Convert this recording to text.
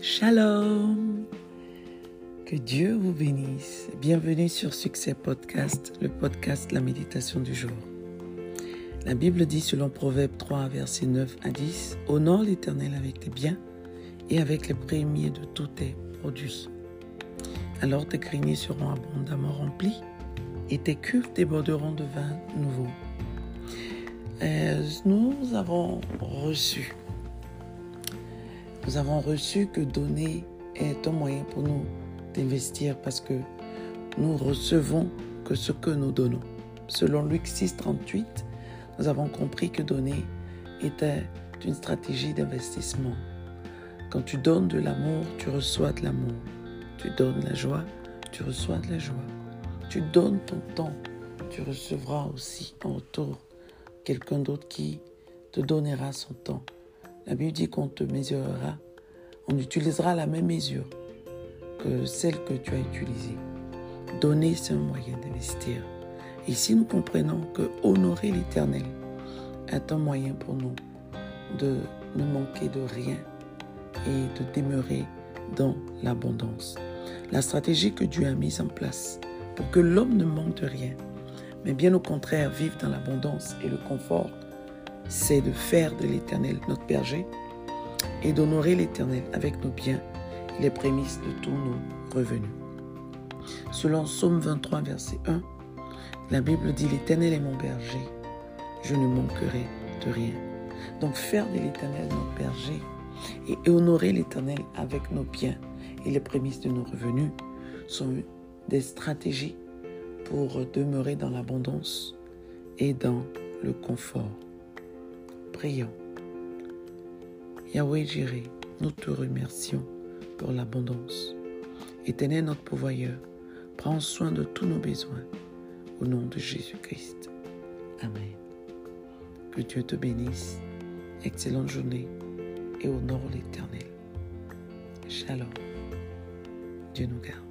Shalom. Que Dieu vous bénisse. Bienvenue sur Succès Podcast, le podcast La méditation du jour. La Bible dit selon Proverbe 3, versets 9 à 10, Honore l'Éternel avec tes biens et avec les premiers de tous tes produits. Alors tes greniers seront abondamment remplis et tes cuves déborderont de vin nouveau. Euh, nous avons reçu nous avons reçu que donner est un moyen pour nous d'investir parce que nous recevons que ce que nous donnons. Selon Luc 6, 38, nous avons compris que donner était une stratégie d'investissement. Quand tu donnes de l'amour, tu reçois de l'amour. Tu donnes la joie, tu reçois de la joie. Tu donnes ton temps, tu recevras aussi en retour quelqu'un d'autre qui te donnera son temps. La Bible dit qu'on te mesurera, on utilisera la même mesure que celle que tu as utilisée. Donner, c'est un moyen d'investir. Et si nous comprenons que honorer l'Éternel est un moyen pour nous de ne manquer de rien et de demeurer dans l'abondance. La stratégie que Dieu a mise en place pour que l'homme ne manque de rien, mais bien au contraire vive dans l'abondance et le confort c'est de faire de l'Éternel notre berger et d'honorer l'Éternel avec nos biens les prémices de tous nos revenus. Selon Psaume 23, verset 1, la Bible dit L'Éternel est mon berger, je ne manquerai de rien. Donc faire de l'Éternel notre berger et honorer l'Éternel avec nos biens et les prémices de nos revenus sont des stratégies pour demeurer dans l'abondance et dans le confort. Prions. Yahweh Jireh, nous te remercions pour l'abondance. Éternel notre pourvoyeur, prends soin de tous nos besoins. Au nom de Jésus-Christ. Amen. Que Dieu te bénisse. Excellente journée et honore l'Éternel. Shalom. Dieu nous garde.